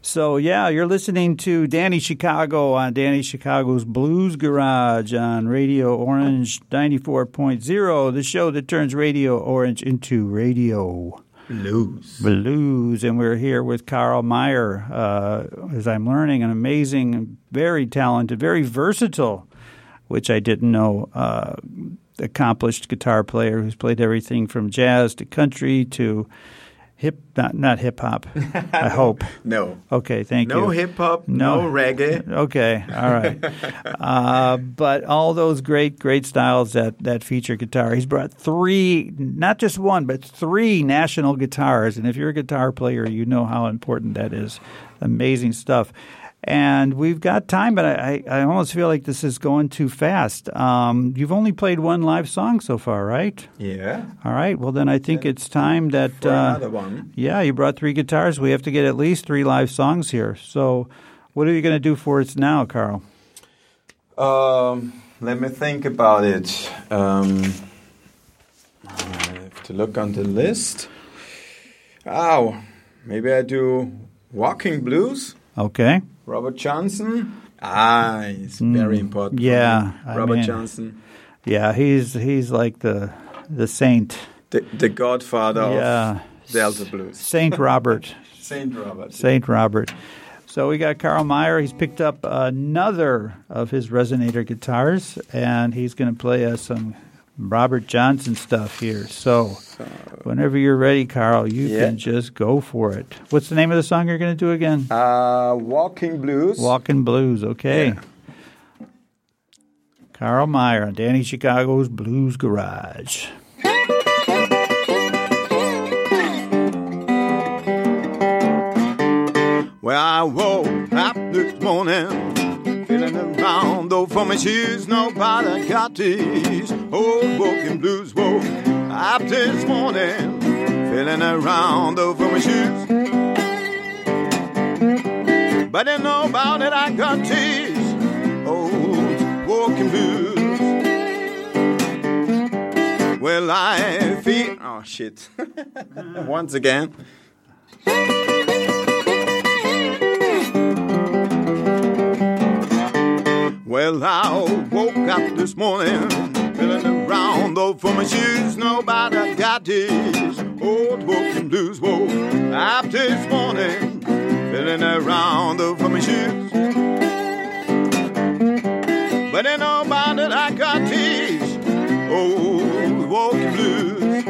[SPEAKER 1] So yeah, you're listening to Danny Chicago on Danny Chicago's Blues Garage on Radio Orange 94.0, the show that turns Radio Orange into radio
[SPEAKER 2] Blues.
[SPEAKER 1] blues, and we're here with Karl Mayr, uh, as I'm learning, an amazing, very talented, very versatile, which I didn't know, uh, accomplished guitar player who's played everything from jazz to country to hip, not not hip hop. I hope.
[SPEAKER 2] No.
[SPEAKER 1] Okay, thank you.
[SPEAKER 2] No hip hop, no.
[SPEAKER 1] No.
[SPEAKER 2] reggae.
[SPEAKER 1] Okay, all right. uh, but all those great, great styles that, that feature guitar. He's brought three, not just one, but three national guitars. And if you're a guitar player, you know how important that is. Amazing stuff. And we've got time, but I, I, almost feel like this is going too fast. Um, you've only played one live song so far, right?
[SPEAKER 2] Yeah.
[SPEAKER 1] All right. Well, then I think it's time that.
[SPEAKER 2] For
[SPEAKER 1] uh,
[SPEAKER 2] another one.
[SPEAKER 1] yeah, you brought three guitars. We have to get at least three live songs here. So, what are you going to do for us now, Karl?
[SPEAKER 2] Um, let me think about it. Um, I have to look on the list. Oh, maybe I do Walking Blues.
[SPEAKER 1] Okay.
[SPEAKER 2] Robert Johnson. Ah, it's very important.
[SPEAKER 1] Mm, yeah,
[SPEAKER 2] me.
[SPEAKER 1] I
[SPEAKER 2] Robert
[SPEAKER 1] mean-
[SPEAKER 2] Johnson,
[SPEAKER 1] Yeah, he's he's like the the saint.
[SPEAKER 2] the, the godfather
[SPEAKER 1] Yeah.
[SPEAKER 2] of Delta Blues.
[SPEAKER 1] Saint Robert.
[SPEAKER 2] Saint Robert.
[SPEAKER 1] Saint Robert. So we got Karl Mayr. He's picked up another of his resonator guitars, and he's going to play us some Robert Johnson stuff here. So, whenever you're ready, Karl, you
[SPEAKER 2] Yeah.
[SPEAKER 1] can just go for it. What's the name of the song you're going to do again?
[SPEAKER 2] Uh, Walking Blues.
[SPEAKER 1] Walking Blues. Okay.
[SPEAKER 2] Yeah.
[SPEAKER 1] Karl Mayr on Danny Chicago's Blues Garage.
[SPEAKER 2] Well, I woke up this morning feeling Feeling around, though for my shoes, nobody got these old walking blues. Whoa, up this morning, feeling around, though for my shoes. But I know about it, I got these old walking blues. Well, I feel. Oh, shit. Once again. Well, I woke up this morning feeling around, though for my shoes, nobody got these old walking blues. Woke up this morning feeling around, though for my shoes. But ain't nobody I got these old walking blues.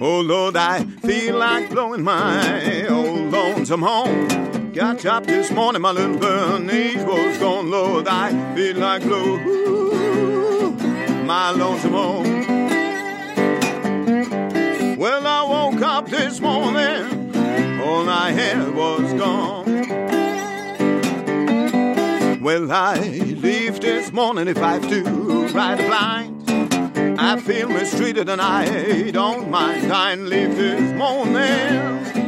[SPEAKER 2] Oh Lord, I feel like blowing my old lonesome home. Got up this morning, my little Bernice was gone. Lord, I feel like blue, my lonesome home. Well, I woke up this morning, all I had was gone. Well, I leave this morning if I have to ride a blind. I feel mistreated and I don't mind. I leave this morning.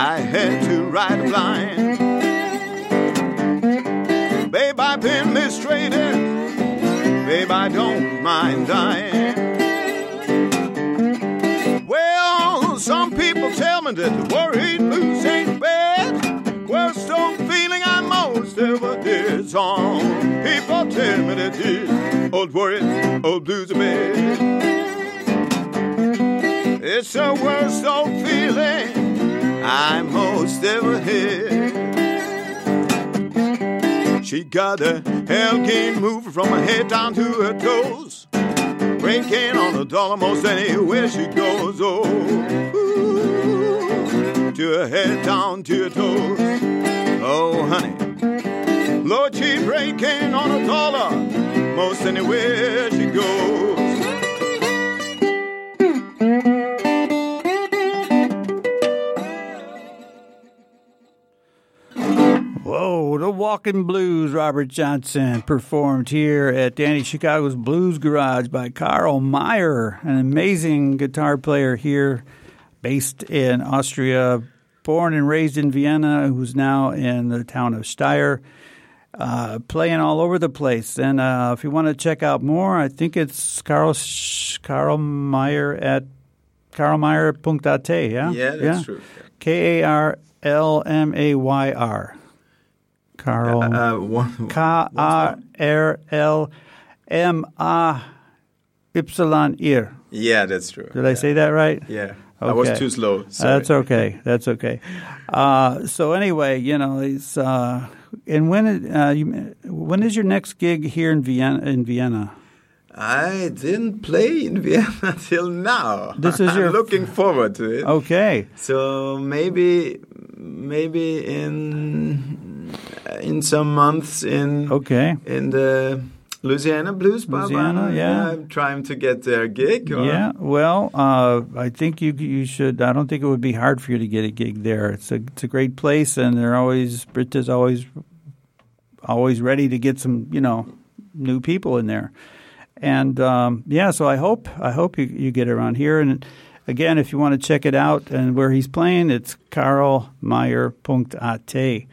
[SPEAKER 2] I had to ride blind. Babe, I've been mistreated. Babe, I don't mind dying. Well, some people tell me that the worried blues ain't bad. Worst old feeling I most ever did. Some people tell me that this old worried, old blues are bad. It's the worst old feeling I most ever had. She got a hell game moving from her head down to her toes. Breaking on the dollar most anywhere she goes. Oh, ooh, to her head down to her toes. Oh, honey. Lord, she breaking on a dollar most anywhere she goes. Hmm.
[SPEAKER 1] Whoa, the Walking Blues, Robert Johnson, performed here at Danny Chicago's Blues Garage by Karl Mayr, an amazing guitar player here, based in Austria, born and raised in Vienna, who's now in the town of Steyr, uh, playing all over the place. And uh, if you want to check out more, I think it's Karl, Karl Mayr at karlmayr.at, yeah?
[SPEAKER 5] Yeah, that's true.
[SPEAKER 1] K A R L M A Y R. Karl.
[SPEAKER 5] Uh, one,
[SPEAKER 1] K A R L M A Ypsilon Ir.
[SPEAKER 5] yeah, that's true.
[SPEAKER 1] Did I say that right?
[SPEAKER 5] Yeah, I was too slow. Sorry.
[SPEAKER 1] That's okay. That's okay. Uh, so anyway, you know, it's uh, and when uh, you, when is your next gig here in Vienna? In Vienna,
[SPEAKER 5] I didn't play in Vienna till now.
[SPEAKER 1] This is
[SPEAKER 5] I'm
[SPEAKER 1] your-
[SPEAKER 5] looking forward to it.
[SPEAKER 1] okay.
[SPEAKER 5] So maybe, maybe in in some months in
[SPEAKER 1] Okay.
[SPEAKER 5] in the Louisiana Blues Bar.
[SPEAKER 1] Louisiana, yeah.
[SPEAKER 5] I'm trying to get their gig. Or,
[SPEAKER 1] Yeah, well, uh, I think you you should. I don't think it would be hard for you to get a gig there. It's a it's a great place, and they're always Brita's always always ready to get some you know new people in there. And um, yeah, so I hope I hope you, you get around here. And again, if you want to check it out and where he's playing, it's karlmayr.at.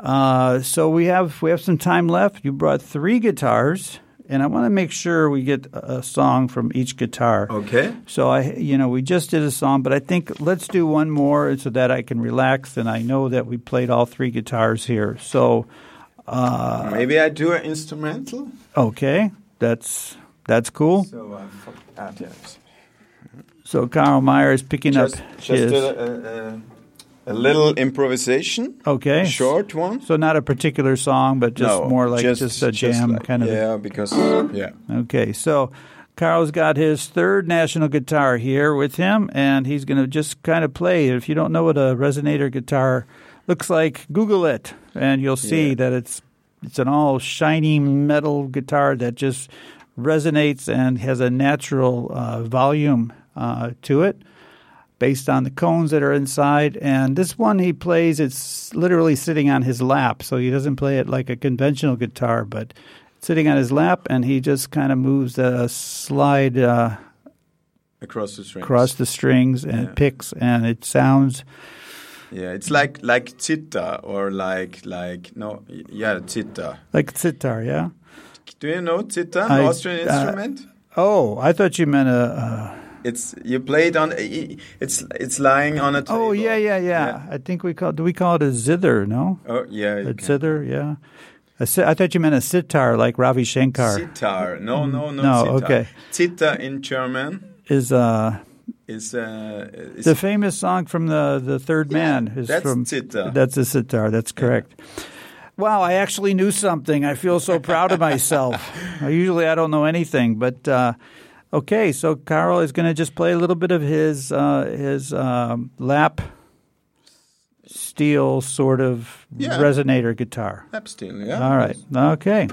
[SPEAKER 1] Uh, so we have we have some time left. You brought three guitars, and I want to make sure we get a a song from each guitar.
[SPEAKER 5] Okay.
[SPEAKER 1] So I, you know, we just did a song, but I think let's do one more so that I can relax, and I know that we played all three guitars here. So Uh,
[SPEAKER 5] maybe I do an instrumental.
[SPEAKER 1] okay, that's that's cool.
[SPEAKER 5] So I fuck- ah, yes.
[SPEAKER 1] So Karl Mayr is picking
[SPEAKER 5] just
[SPEAKER 1] up
[SPEAKER 5] just
[SPEAKER 1] his.
[SPEAKER 5] a, a, a, a little improvisation.
[SPEAKER 1] okay,
[SPEAKER 5] Short one.
[SPEAKER 1] So not a particular song, but just
[SPEAKER 5] no,
[SPEAKER 1] more like just, a jam
[SPEAKER 5] like-
[SPEAKER 1] kind of.
[SPEAKER 5] Yeah, because yeah.
[SPEAKER 1] Okay, so Karl's got his third national guitar here with him, and he's going to just kind of play. If you don't know what a resonator guitar looks like, Google it, and you'll see
[SPEAKER 5] Yeah.
[SPEAKER 1] that it's it's an all shiny metal guitar that just resonates and has a natural uh, volume uh, to it. based on the cones that are inside. And this one he plays, it's literally sitting on his lap. So he doesn't play it like a conventional guitar, but sitting on his lap, and he just kind of moves the slide uh,
[SPEAKER 2] across the strings.
[SPEAKER 1] across the strings and
[SPEAKER 2] Yeah.
[SPEAKER 1] picks, and it sounds.
[SPEAKER 2] Yeah, it's like like zither or like like no, yeah, zither.
[SPEAKER 1] Like sitar, yeah.
[SPEAKER 2] Do you know zither,
[SPEAKER 1] I-
[SPEAKER 2] Austrian
[SPEAKER 1] uh,
[SPEAKER 2] instrument?
[SPEAKER 1] Oh, I thought you meant a.
[SPEAKER 2] It's you play it on. It's it's lying on a
[SPEAKER 1] Uh,
[SPEAKER 2] table.
[SPEAKER 1] oh yeah, yeah, yeah, I think we call. Do we call it a zither? No,
[SPEAKER 2] Oh yeah.
[SPEAKER 1] a zither. Yeah. I thought you meant a sitar, like Ravi Shankar
[SPEAKER 2] Sitar. No, no, no.
[SPEAKER 1] No,
[SPEAKER 2] sitar.
[SPEAKER 1] okay.
[SPEAKER 2] Zither in German
[SPEAKER 1] is. Uh,
[SPEAKER 2] is uh is
[SPEAKER 1] the famous song from the the Third
[SPEAKER 2] Yeah,
[SPEAKER 1] Man is
[SPEAKER 2] that's
[SPEAKER 1] from
[SPEAKER 2] sitar.
[SPEAKER 1] That's a sitar. That's correct. Wow, I actually knew something. I feel so proud of myself. Usually, I don't know anything, but uh, okay. So Karl is going to just play a little bit of his uh, his um, lap steel sort of
[SPEAKER 2] Yeah.
[SPEAKER 1] resonator guitar.
[SPEAKER 2] lap steel. Yeah.
[SPEAKER 1] All right. Okay.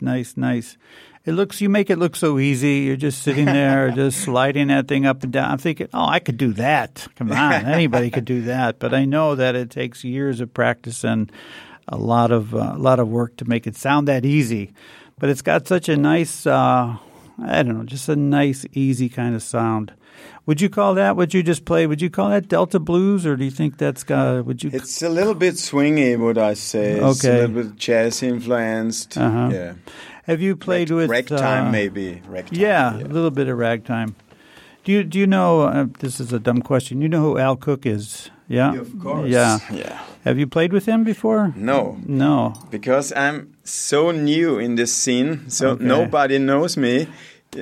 [SPEAKER 1] Nice, nice, nice. It looks. You make it look so easy. You're just sitting there, just sliding that thing up and down. I'm thinking, oh, I could do that. Come on, anybody could do that. But I know that it takes years of practice and a lot of uh, a lot of work to make it sound that easy. But it's got such a nice. Uh, I don't know, just a nice, easy kind of sound. Would you call that what you just played? Would you call that Delta blues, or do you think that's got? Would you?
[SPEAKER 2] It's a little bit swingy, would I say? It's
[SPEAKER 1] Okay.
[SPEAKER 2] a little bit jazz influenced.
[SPEAKER 1] Uh-huh.
[SPEAKER 2] Yeah.
[SPEAKER 1] have you played
[SPEAKER 2] Rag-
[SPEAKER 1] with
[SPEAKER 2] ragtime,
[SPEAKER 1] uh,
[SPEAKER 2] maybe. Ragtime.
[SPEAKER 1] Yeah, a little bit of ragtime. Do you do you know? Uh, this is a dumb question. You know who Al Cook is? Yeah,
[SPEAKER 2] Of course.
[SPEAKER 1] Yeah.
[SPEAKER 2] Yeah.
[SPEAKER 1] Have you played with him before?
[SPEAKER 2] No,
[SPEAKER 1] No.
[SPEAKER 2] because I'm so new in this scene, so
[SPEAKER 1] Okay.
[SPEAKER 2] nobody knows me.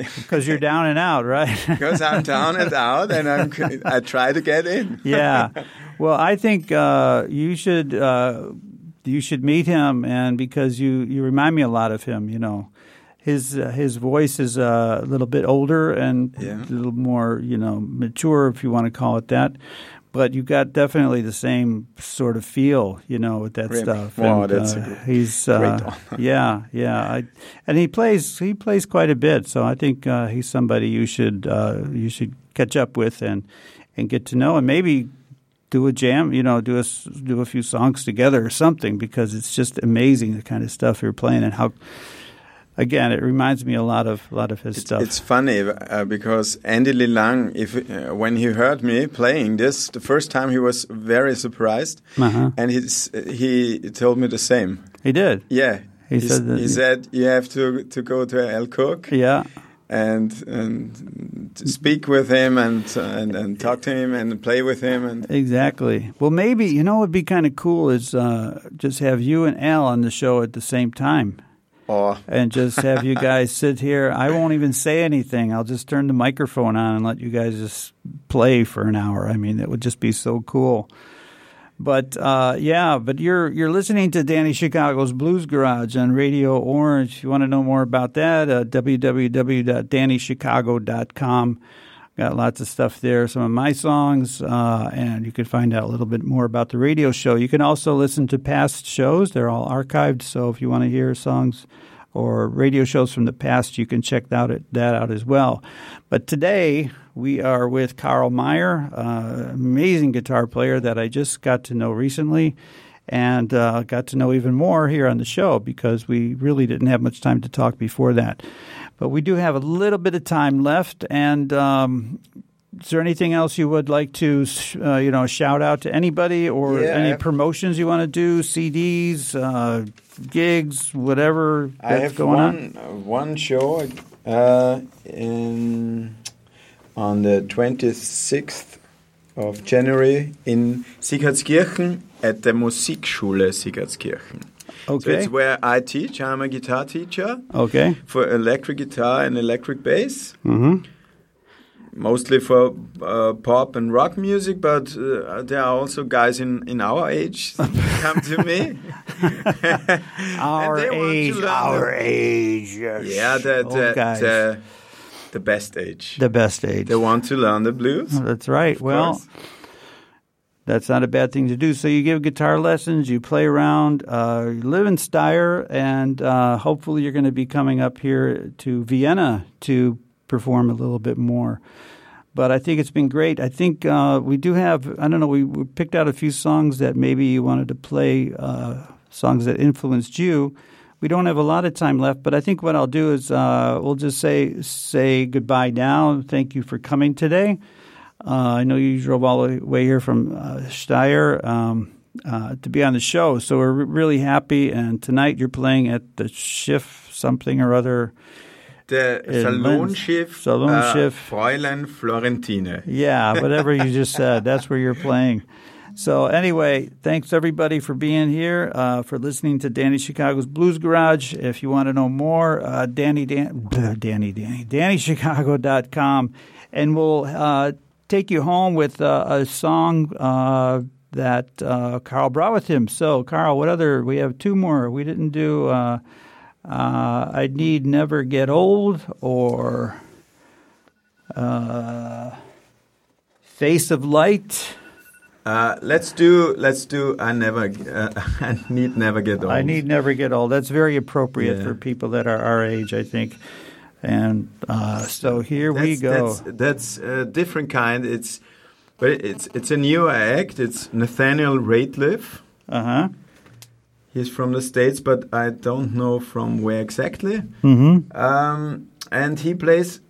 [SPEAKER 1] Because you're down and out, right?
[SPEAKER 2] Because I'm down and out, and I'm I try to get in.
[SPEAKER 1] yeah. Well, I think uh, you should uh, you should meet him, and because you you remind me a lot of him. You know, his uh, his voice is uh, a little bit older and
[SPEAKER 2] Yeah.
[SPEAKER 1] a little more you know mature, if you want to call it that. But you got definitely the same sort of feel, you know, with that stuff.
[SPEAKER 2] Wow,
[SPEAKER 1] And,
[SPEAKER 2] that's
[SPEAKER 1] uh,
[SPEAKER 2] a
[SPEAKER 1] he's
[SPEAKER 2] great
[SPEAKER 1] uh, yeah, yeah, I, and he plays he plays quite a bit. So I think uh, he's somebody you should uh, you should catch up with and and get to know, and maybe do a jam. You know, do a do a few songs together or something because it's just amazing the kind of stuff you're playing and how again, it reminds me a lot of a lot of his
[SPEAKER 2] It's,
[SPEAKER 1] stuff.
[SPEAKER 2] it's funny uh, because Andy Lee Lang, if uh, when he heard me playing this the first time, he was very surprised,
[SPEAKER 1] Uh-huh.
[SPEAKER 2] and he's, he told me the same.
[SPEAKER 1] he did.
[SPEAKER 2] Yeah,
[SPEAKER 1] He
[SPEAKER 2] He's-
[SPEAKER 1] said that-
[SPEAKER 2] he said you have to to go to Al Cook
[SPEAKER 1] Yeah.
[SPEAKER 2] and and to speak with him and and and talk to him and play with him and
[SPEAKER 1] Exactly. Well, maybe you know what'd be kind of cool is uh, just have you and Al on the show at the same time, and just have you guys sit here. I won't even say anything. I'll just turn the microphone on and let you guys just play for an hour. I mean, it would just be so cool. But uh, yeah, but you're you're listening to Danny Chicago's Blues Garage on Radio Orange. If you want to know more about that, uh, www.dannychicago.com. Got lots of stuff there, some of my songs, uh, and you can find out a little bit more about the radio show. You can also listen to past shows; they're all archived. So if you want to hear songs or radio shows from the past, you can check that out, that out as well. But today we are with Karl Mayr, uh, amazing guitar player that I just got to know recently. And uh, got to know even more here on the show because we really didn't have much time to talk before that. But we do have a little bit of time left. And um, is there anything else you would like to, uh, you know, shout out to anybody or
[SPEAKER 2] Yeah.
[SPEAKER 1] any promotions you want to do, CDs, uh, gigs, whatever
[SPEAKER 2] I have
[SPEAKER 1] going on?
[SPEAKER 2] one uh, one show uh, in on the twenty sixth of January in Sieghartskirchen at the Musikschule Sieghartskirchen. So
[SPEAKER 1] Okay.
[SPEAKER 2] it's where I teach. I'm a guitar teacher
[SPEAKER 1] Okay.
[SPEAKER 2] for electric guitar and electric bass.
[SPEAKER 1] Mm-hmm.
[SPEAKER 2] Mostly for uh, pop and rock music, but uh, there are also guys in, in our age come to me.
[SPEAKER 1] Our
[SPEAKER 2] they want to
[SPEAKER 1] age, our
[SPEAKER 2] the-
[SPEAKER 1] age. Yes.
[SPEAKER 2] Yeah, the the, the the best age.
[SPEAKER 1] the best age.
[SPEAKER 2] They want to learn the blues.
[SPEAKER 1] That's right. Well,
[SPEAKER 2] course.
[SPEAKER 1] That's not a bad thing to do. So you give guitar lessons, you play around, uh, you live in Steyr, and uh, hopefully you're going to be coming up here to Vienna to perform a little bit more. But I think it's been great. I think uh, we do have, I don't know, we, we picked out a few songs that maybe you wanted to play, uh, songs that influenced you. We don't have a lot of time left, but I think what I'll do is uh, we'll just say say goodbye now. Thank you for coming today. Uh, I know you drove all the way here from uh, Steyr um, uh, to be on the show, so we're re- really happy. And tonight you're playing at the Schiff something or other.
[SPEAKER 2] The
[SPEAKER 1] In Linz.
[SPEAKER 2] Salonschiff,
[SPEAKER 1] Salonschiff.
[SPEAKER 2] Uh, Fräulein Florentine.
[SPEAKER 1] Yeah, whatever you just said, that's where you're playing. So anyway, thanks everybody for being here, uh, for listening to Danny Chicago's Blues Garage. If you want to know more, uh, Danny, Dan, Danny, Danny, DannyChicago.com, and we'll uh, take you home with uh, a song uh, that uh, Karl brought with him. So, Karl, what other? We have two more. We didn't do. Uh, uh, I need never get old or uh, face of light.
[SPEAKER 2] Uh, let's do let's do. I never. Uh, I need never get old.
[SPEAKER 1] I need never get old. That's very appropriate
[SPEAKER 2] Yeah.
[SPEAKER 1] for people that are our age, I think. And uh, so here we go.
[SPEAKER 2] That's, that's a different kind. It's but it's it's a new act. It's Nathaniel Rateliff.
[SPEAKER 1] Uh huh.
[SPEAKER 2] He's from the States, but I don't know from where exactly.
[SPEAKER 1] Mm-hmm.
[SPEAKER 2] Um, and he plays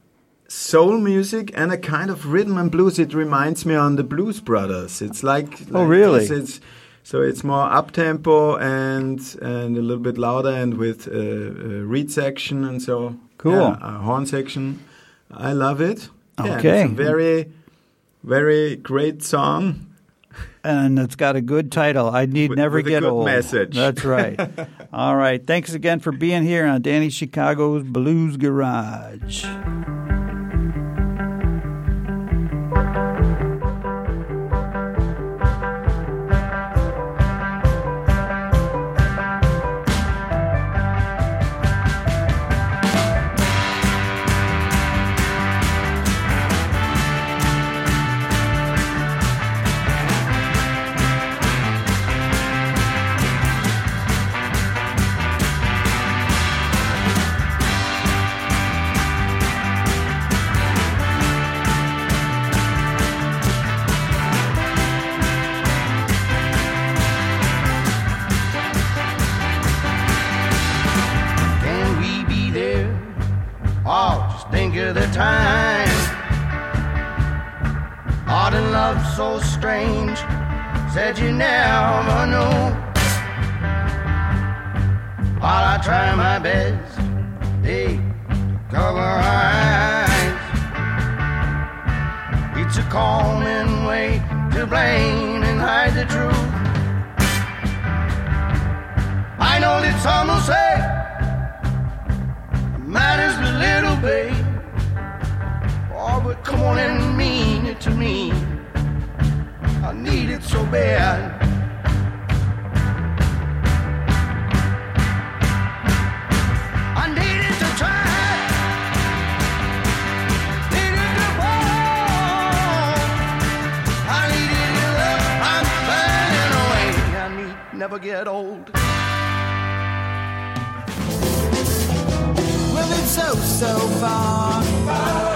[SPEAKER 2] soul music and a kind of rhythm and blues. It reminds me on the Blues Brothers. It's like,
[SPEAKER 1] Oh, really?
[SPEAKER 2] this. It's so it's more up tempo and and a little bit louder and with uh, a reed section and so
[SPEAKER 1] Cool.
[SPEAKER 2] yeah, horn section. I love it. Yeah,
[SPEAKER 1] Okay.
[SPEAKER 2] it's a very very great song.
[SPEAKER 1] And it's got a good title. I need
[SPEAKER 2] With-
[SPEAKER 1] never
[SPEAKER 2] with a
[SPEAKER 1] get
[SPEAKER 2] good
[SPEAKER 1] old.
[SPEAKER 2] message.
[SPEAKER 1] That's right. All right. Thanks again for being here on Danny Chicago's Blues Garage.
[SPEAKER 6] My best, they cover eyes. It's a common way to blame and hide the truth. I know that some will say it matters little, babe. Oh, but come on and mean it to me. I need it so bad. Never get old.
[SPEAKER 1] Well, it's so, so far. Far